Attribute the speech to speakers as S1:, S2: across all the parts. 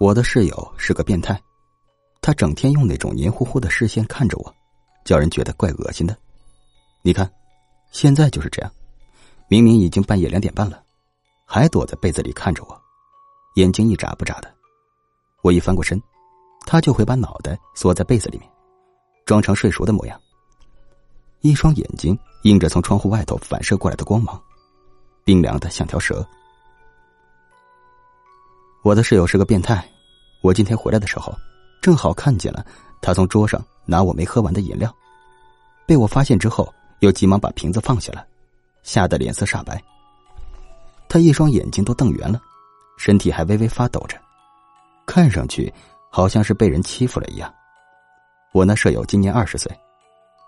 S1: 我的室友是个变态，他整天用那种黏糊糊的视线看着我，叫人觉得怪恶心的。你看，现在就是这样，明明已经半夜两点半了，还躲在被子里看着我，眼睛一眨不眨的。我一翻过身，他就会把脑袋缩在被子里面，装成睡熟的模样。一双眼睛映着从窗户外头反射过来的光芒，冰凉的像条蛇。我的室友是个变态，我今天回来的时候，正好看见了他从桌上拿我没喝完的饮料，被我发现之后，又急忙把瓶子放下了，吓得脸色煞白。他一双眼睛都瞪圆了，身体还微微发抖着，看上去好像是被人欺负了一样。我那舍友今年二十岁，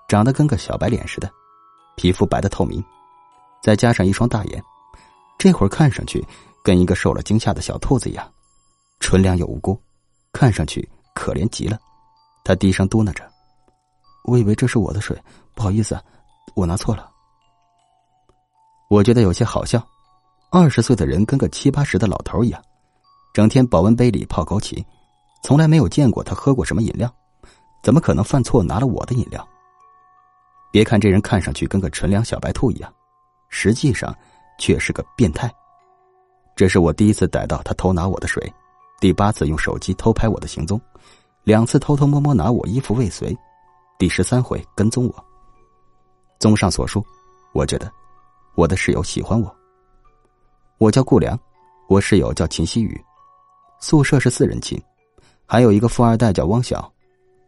S1: 长得跟个小白脸似的，皮肤白的透明，再加上一双大眼，这会儿看上去。跟一个受了惊吓的小兔子一样，纯良又无辜，看上去可怜极了。他低声嘟囔着：“我以为这是我的水，不好意思，我拿错了。”我觉得有些好笑。二十岁的人跟个七八十的老头一样，整天保温杯里泡枸杞，从来没有见过他喝过什么饮料，怎么可能犯错拿了我的饮料？别看这人看上去跟个纯良小白兔一样，实际上却是个变态。这是我第一次逮到他偷拿我的水，第八次用手机偷拍我的行踪，两次偷偷摸摸拿我衣服未遂，第十三回跟踪我。综上所述，我觉得我的室友喜欢我。我叫顾良，我室友叫秦希雨，宿舍是四人寝，还有一个富二代叫汪晓。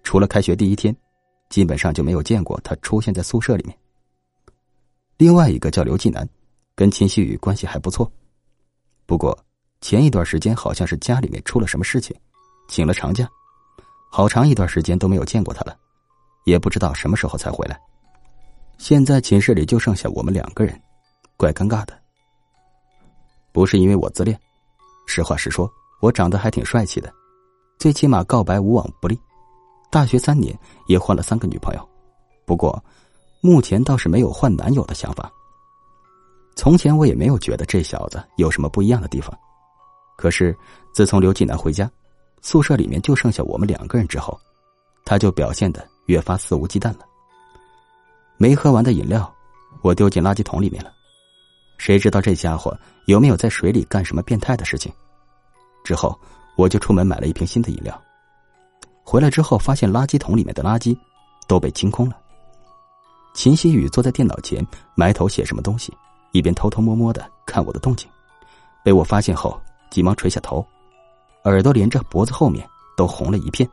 S1: 除了开学第一天，基本上就没有见过他出现在宿舍里面。另外一个叫刘继南，跟秦希雨关系还不错。不过，前一段时间好像是家里面出了什么事情，请了长假，好长一段时间都没有见过他了，也不知道什么时候才回来。现在寝室里就剩下我们两个人，怪尴尬的。不是因为我自恋，实话实说，我长得还挺帅气的，最起码告白无往不利。大学三年也换了三个女朋友，不过目前倒是没有换男友的想法。从前我也没有觉得这小子有什么不一样的地方，可是自从刘继南回家，宿舍里面就剩下我们两个人之后，他就表现的越发肆无忌惮了。没喝完的饮料，我丢进垃圾桶里面了，谁知道这家伙有没有在水里干什么变态的事情？之后我就出门买了一瓶新的饮料，回来之后发现垃圾桶里面的垃圾都被清空了。秦希宇坐在电脑前埋头写什么东西。一边偷偷摸摸的看我的动静，被我发现后，急忙垂下头，耳朵连着脖子后面都红了一片。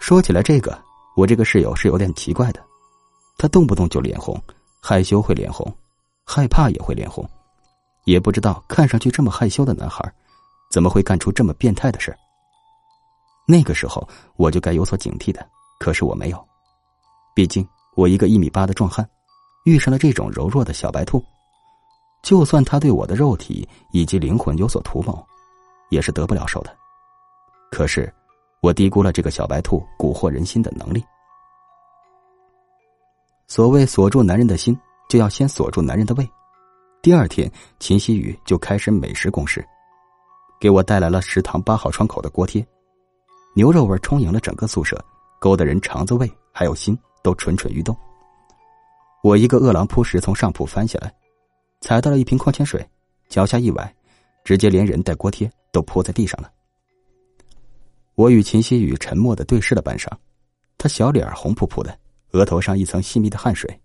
S1: 说起来，这个我这个室友是有点奇怪的，他动不动就脸红，害羞会脸红，害怕也会脸红，也不知道看上去这么害羞的男孩，怎么会干出这么变态的事那个时候我就该有所警惕的，可是我没有，毕竟我一个一米八的壮汉。遇上了这种柔弱的小白兔，就算他对我的肉体以及灵魂有所图谋，也是得不了手的。可是，我低估了这个小白兔蛊惑人心的能力。所谓锁住男人的心，就要先锁住男人的胃。第二天，秦希雨就开始美食攻势，给我带来了食堂八号窗口的锅贴，牛肉味充盈了整个宿舍，勾得人肠子、胃还有心都蠢蠢欲动。我一个饿狼扑食，从上铺翻下来，踩到了一瓶矿泉水，脚下一崴，直接连人带锅贴都泼在地上了。我与秦希雨沉默的对视了半晌，他小脸红扑扑的，额头上一层细密的汗水。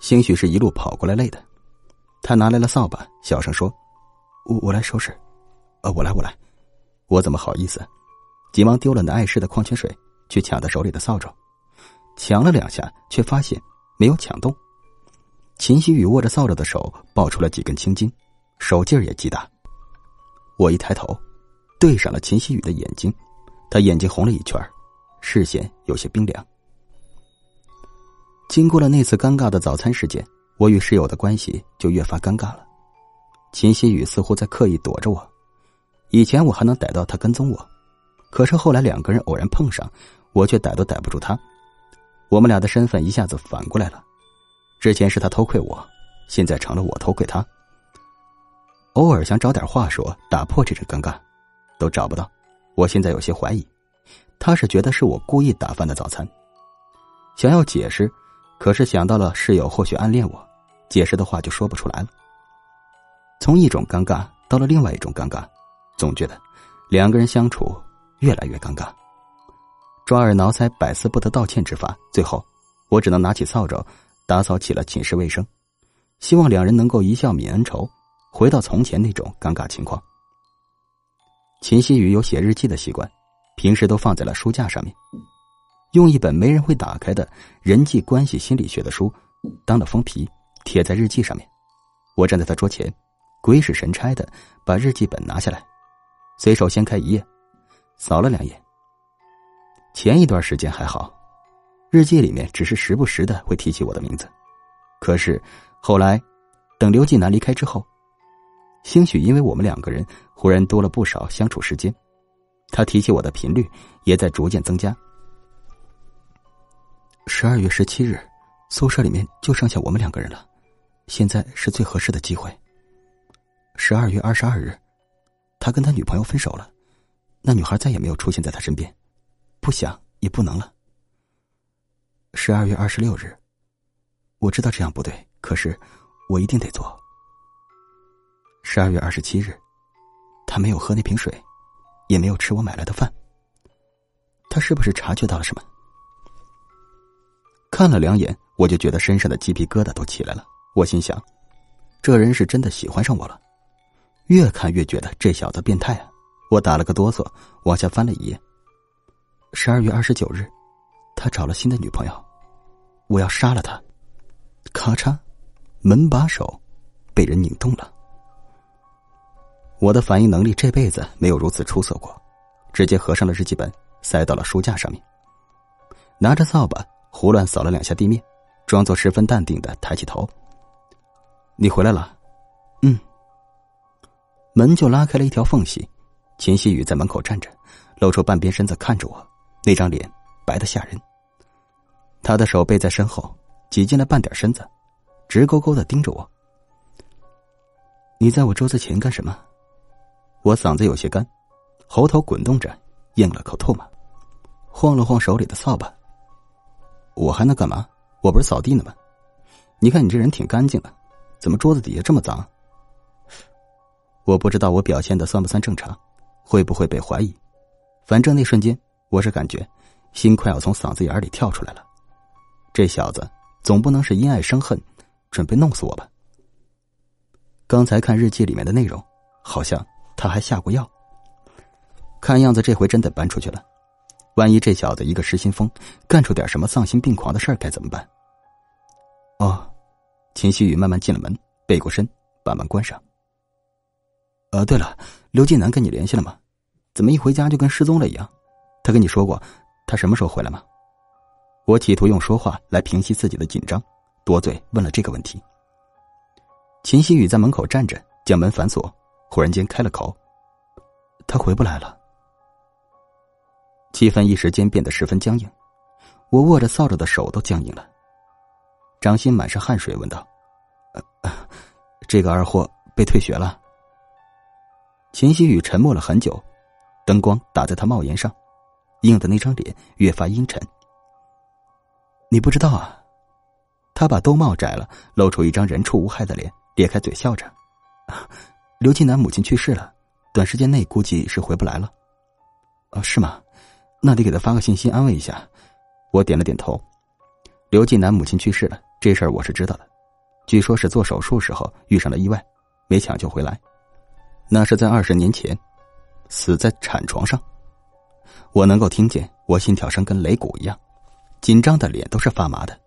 S1: 兴许是一路跑过来累的，他拿来了扫把，小声说：“我我来收拾。”“呃，我来，我来。”我怎么好意思？急忙丢了那碍事的矿泉水，去抢他手里的扫帚，抢了两下，却发现。没有抢动，秦希雨握着扫帚的手爆出了几根青筋，手劲儿也极大。我一抬头，对上了秦希雨的眼睛，他眼睛红了一圈，视线有些冰凉。经过了那次尴尬的早餐事件，我与室友的关系就越发尴尬了。秦希雨似乎在刻意躲着我，以前我还能逮到他跟踪我，可是后来两个人偶然碰上，我却逮都逮不住他。我们俩的身份一下子反过来了，之前是他偷窥我，现在成了我偷窥他。偶尔想找点话说打破这种尴尬，都找不到。我现在有些怀疑，他是觉得是我故意打翻的早餐。想要解释，可是想到了室友或许暗恋我，解释的话就说不出来了。从一种尴尬到了另外一种尴尬，总觉得两个人相处越来越尴尬。抓耳挠腮、百思不得道歉之法，最后我只能拿起扫帚打扫起了寝室卫生，希望两人能够一笑泯恩仇，回到从前那种尴尬情况。秦希雨有写日记的习惯，平时都放在了书架上面，用一本没人会打开的人际关系心理学的书当了封皮贴在日记上面。我站在他桌前。鬼使神差的把日记本拿下来，随手掀开一页，扫了两眼。前一段时间还好，日记里面只是时不时的会提起我的名字。可是后来，等刘继南离开之后，兴许因为我们两个人忽然多了不少相处时间，他提起我的频率也在逐渐增加。十二月十七日，宿舍里面就剩下我们两个人了，现在是最合适的机会。十二月二十二日，他跟他女朋友分手了，那女孩再也没有出现在他身边，不想也不能了。十二月二十六日，我知道这样不对，可是我一定得做。十二月二十七日，他没有喝那瓶水，也没有吃我买来的饭。他是不是察觉到了什么？看了两眼，我就觉得身上的鸡皮疙瘩都起来了。我心想，这人是真的喜欢上我了。越看越觉得这小子变态啊！我打了个哆嗦，往下翻了一页。十二月二十九日，他找了新的女朋友，我要杀了他！咔嚓，门把手被人拧动了。我的反应能力这辈子没有如此出色过，直接合上了日记本，塞到了书架上面。拿着扫把胡乱扫了两下地面，装作十分淡定的抬起头：“你回来了。”“嗯。”门就拉开了一条缝隙，秦希雨在门口站着，露出半边身子看着我，那张脸白的吓人。他的手背在身后，挤进了半点身子，直勾勾的盯着我。你在我桌子前干什么？我嗓子有些干，喉头滚动着，咽了口唾沫，晃了晃手里的扫把。我还能干嘛？我不是扫地呢吗？你看你这人挺干净的，怎么桌子底下这么脏？我不知道我表现的算不算正常，会不会被怀疑？反正那瞬间，我是感觉心快要从嗓子眼里跳出来了。这小子总不能是因爱生恨，准备弄死我吧？刚才看日记里面的内容，好像他还下过药。看样子这回真得搬出去了。万一这小子一个失心疯，干出点什么丧心病狂的事儿，该怎么办？哦，秦希雨慢慢进了门，背过身，把门关上。呃，对了，刘进南跟你联系了吗？怎么一回家就跟失踪了一样？他跟你说过他什么时候回来吗？我企图用说话来平息自己的紧张，多嘴问了这个问题。秦希雨在门口站着，将门反锁，忽然间开了口：“他回不来了。”气氛一时间变得十分僵硬，我握着扫帚的手都僵硬了。掌心满是汗水，问道：“呃，这个二货被退学了？”秦希雨沉默了很久，灯光打在他帽檐上，映的那张脸越发阴沉。你不知道啊？他把兜帽摘了，露出一张人畜无害的脸，咧开嘴笑着。刘金南母亲去世了，短时间内估计是回不来了。哦，是吗？那得给他发个信息安慰一下。我点了点头。刘金南母亲去世了，这事儿我是知道的。据说是做手术时候遇上了意外，没抢救回来。那是在二十年前，死在产床上。我能够听见我心跳声跟擂鼓一样，紧张的脸都是发麻的。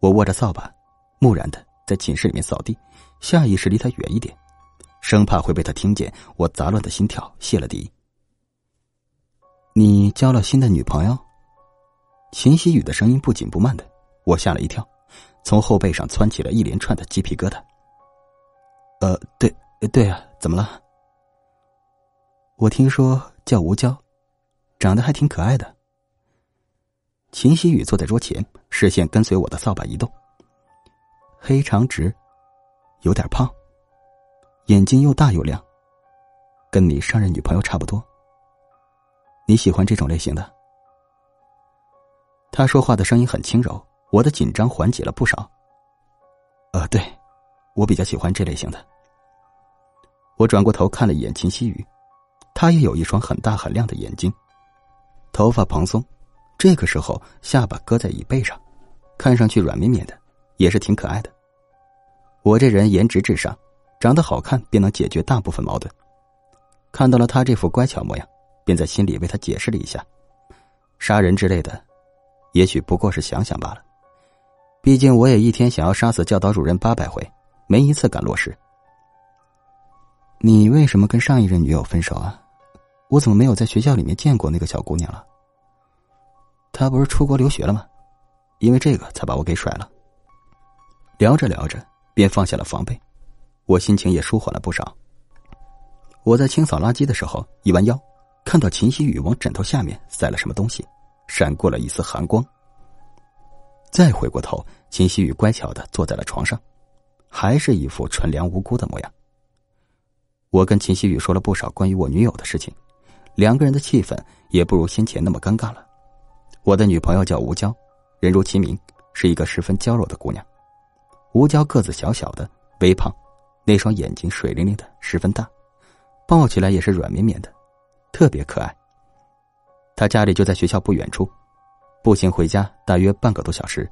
S1: 我握着扫把，木然的在寝室里面扫地，下意识离他远一点，生怕会被他听见我杂乱的心跳泄了底。你交了新的女朋友？秦希雨的声音不紧不慢的，我吓了一跳，从后背上窜起了一连串的鸡皮疙瘩。呃，对，对啊，怎么了？我听说叫吴娇，长得还挺可爱的。秦希雨坐在桌前，视线跟随我的扫把移动。黑长直，有点胖，眼睛又大又亮，跟你上任女朋友差不多。你喜欢这种类型的？他说话的声音很轻柔，我的紧张缓解了不少。呃，对，我比较喜欢这类型的。我转过头看了一眼秦希雨，她也有一双很大很亮的眼睛，头发蓬松，这个时候下巴搁在椅背上，看上去软绵绵的，也是挺可爱的。我这人颜值至上，长得好看便能解决大部分矛盾。看到了他这副乖巧模样。便在心里为他解释了一下，杀人之类的，也许不过是想想罢了。毕竟我也一天想要杀死教导主任八百回，没一次敢落实。你为什么跟上一任女友分手啊？我怎么没有在学校里面见过那个小姑娘了？她不是出国留学了吗？因为这个才把我给甩了。聊着聊着，便放下了防备，我心情也舒缓了不少。我在清扫垃圾的时候，一弯腰。看到秦希雨往枕头下面塞了什么东西，闪过了一丝寒光。再回过头，秦希雨乖巧的坐在了床上，还是一副纯良无辜的模样。我跟秦希雨说了不少关于我女友的事情，两个人的气氛也不如先前那么尴尬了。我的女朋友叫吴娇，人如其名，是一个十分娇弱的姑娘。吴娇个子小小的，微胖，那双眼睛水灵灵的，十分大，抱起来也是软绵绵的。特别可爱。他家里就在学校不远处，步行回家大约半个多小时。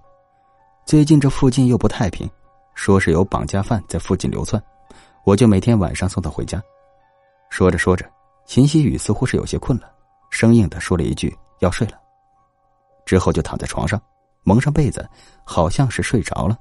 S1: 最近这附近又不太平，说是有绑架犯在附近流窜，我就每天晚上送他回家。说着说着，秦希雨似乎是有些困了，生硬的说了一句“要睡了”，之后就躺在床上，蒙上被子，好像是睡着了。